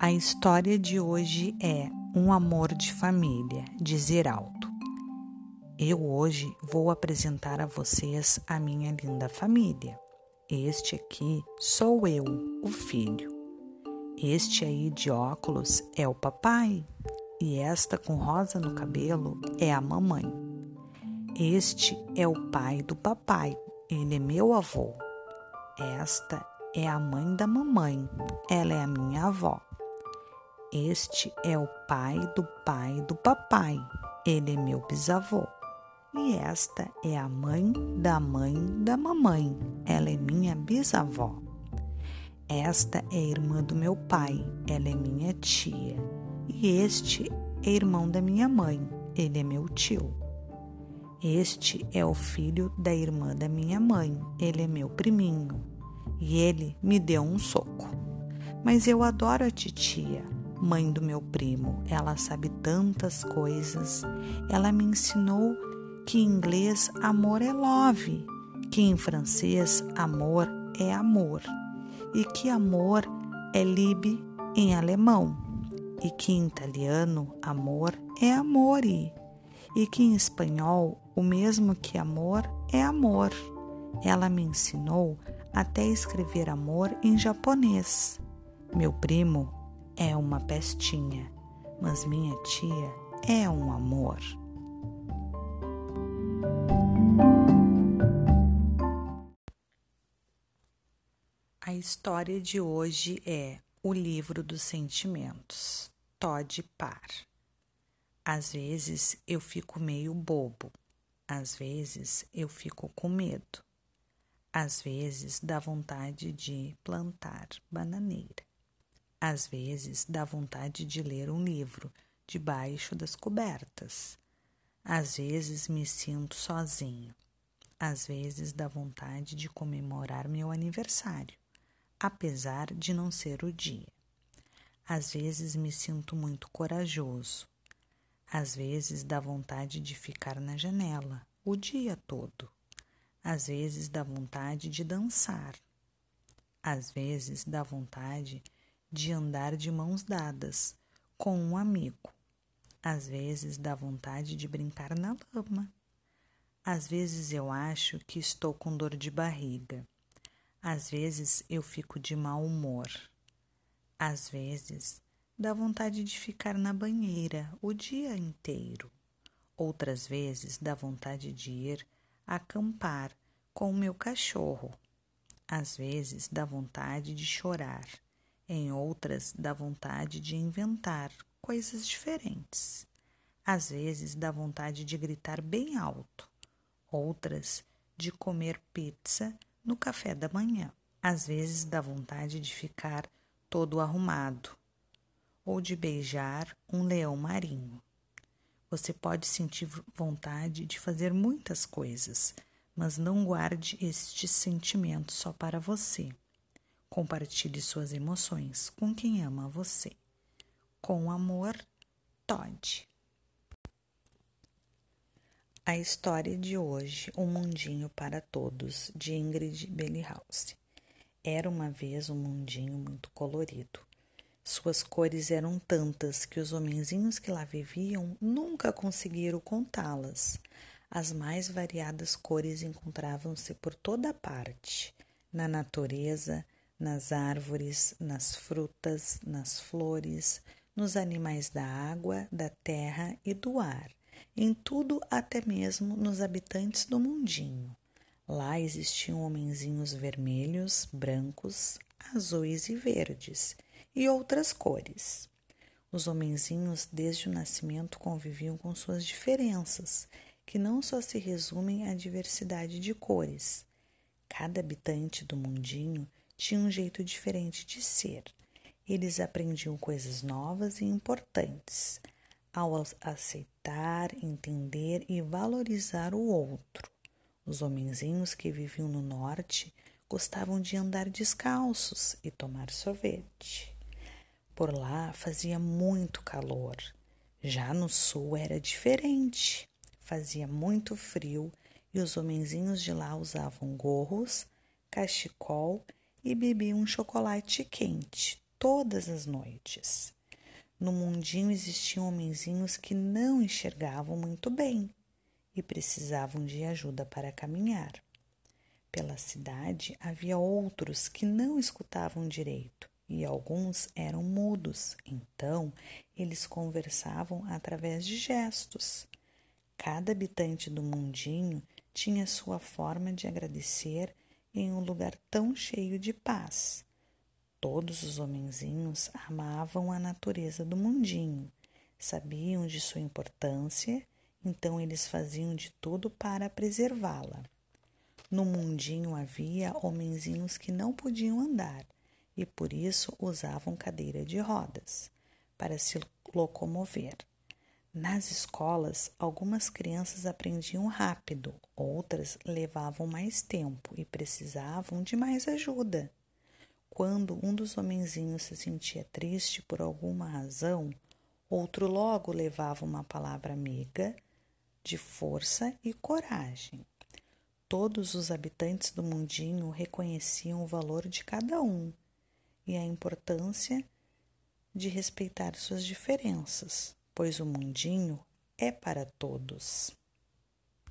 A história de hoje é Um Amor de Família, de Zeraldo. Eu hoje vou apresentar a vocês a minha linda família. Este aqui sou eu, o filho. Este aí de óculos é o papai e esta com rosa no cabelo é a mamãe. Este é o pai do papai, ele é meu avô. Esta é a mãe da mamãe, ela é a minha avó. Este é o pai do pai do papai. Ele é meu bisavô. E esta é a mãe da mãe da mamãe. Ela é minha bisavó. Esta é irmã do meu pai. Ela é minha tia. E este é irmão da minha mãe. Ele é meu tio. Este é o filho da irmã da minha mãe. Ele é meu priminho. E ele me deu um soco. Mas eu adoro a titia mãe do meu primo. Ela sabe tantas coisas. Ela me ensinou que em inglês amor é love, que em francês amor é amor e que amor é liebe em alemão e que em italiano amor é amore e que em espanhol o mesmo que amor é amor. Ela me ensinou até escrever amor em japonês. Meu primo é uma pestinha, mas minha tia é um amor. A história de hoje é O Livro dos Sentimentos, Todd Parr. Às vezes eu fico meio bobo, às vezes eu fico com medo, às vezes dá vontade de plantar bananeira. Às vezes dá vontade de ler um livro debaixo das cobertas. Às vezes me sinto sozinho. Às vezes dá vontade de comemorar meu aniversário, apesar de não ser o dia. Às vezes me sinto muito corajoso. Às vezes dá vontade de ficar na janela o dia todo. Às vezes dá vontade de dançar. Às vezes dá vontade de de andar de mãos dadas com um amigo. Às vezes dá vontade de brincar na lama. Às vezes eu acho que estou com dor de barriga. Às vezes eu fico de mau humor. Às vezes dá vontade de ficar na banheira o dia inteiro. Outras vezes dá vontade de ir acampar com o meu cachorro. Às vezes dá vontade de chorar em outras, dá vontade de inventar coisas diferentes. Às vezes, dá vontade de gritar bem alto. Outras, de comer pizza no café da manhã. Às vezes, dá vontade de ficar todo arrumado ou de beijar um leão marinho. Você pode sentir vontade de fazer muitas coisas, mas não guarde este sentimento só para você. Compartilhe suas emoções com quem ama você. Com amor, Todd. A história de hoje, Um Mundinho para Todos, de Ingrid Bellhouse. Era uma vez um mundinho muito colorido. Suas cores eram tantas que os homenzinhos que lá viviam nunca conseguiram contá-las. As mais variadas cores encontravam-se por toda parte, na natureza, nas árvores, nas frutas, nas flores, nos animais da água, da terra e do ar, em tudo, até mesmo nos habitantes do mundinho. Lá existiam homenzinhos vermelhos, brancos, azuis e verdes, e outras cores. Os homenzinhos, desde o nascimento, conviviam com suas diferenças, que não só se resumem à diversidade de cores. Cada habitante do mundinho tinha um jeito diferente de ser. Eles aprendiam coisas novas e importantes ao aceitar, entender e valorizar o outro. Os homenzinhos que viviam no norte gostavam de andar descalços e tomar sorvete. Por lá fazia muito calor. Já no sul era diferente. Fazia muito frio e os homenzinhos de lá usavam gorros, cachecol e bebi um chocolate quente todas as noites. No mundinho existiam homenzinhos que não enxergavam muito bem e precisavam de ajuda para caminhar. Pela cidade havia outros que não escutavam direito e alguns eram mudos, então eles conversavam através de gestos. Cada habitante do mundinho tinha sua forma de agradecer em um lugar tão cheio de paz. Todos os homenzinhos amavam a natureza do mundinho, sabiam de sua importância, então eles faziam de tudo para preservá-la. No mundinho havia homenzinhos que não podiam andar e por isso usavam cadeira de rodas para se locomover. Nas escolas, algumas crianças aprendiam rápido, outras levavam mais tempo e precisavam de mais ajuda. Quando um dos homenzinhos se sentia triste por alguma razão, outro logo levava uma palavra amiga de força e coragem. Todos os habitantes do mundinho reconheciam o valor de cada um e a importância de respeitar suas diferenças, pois o mundinho é para todos.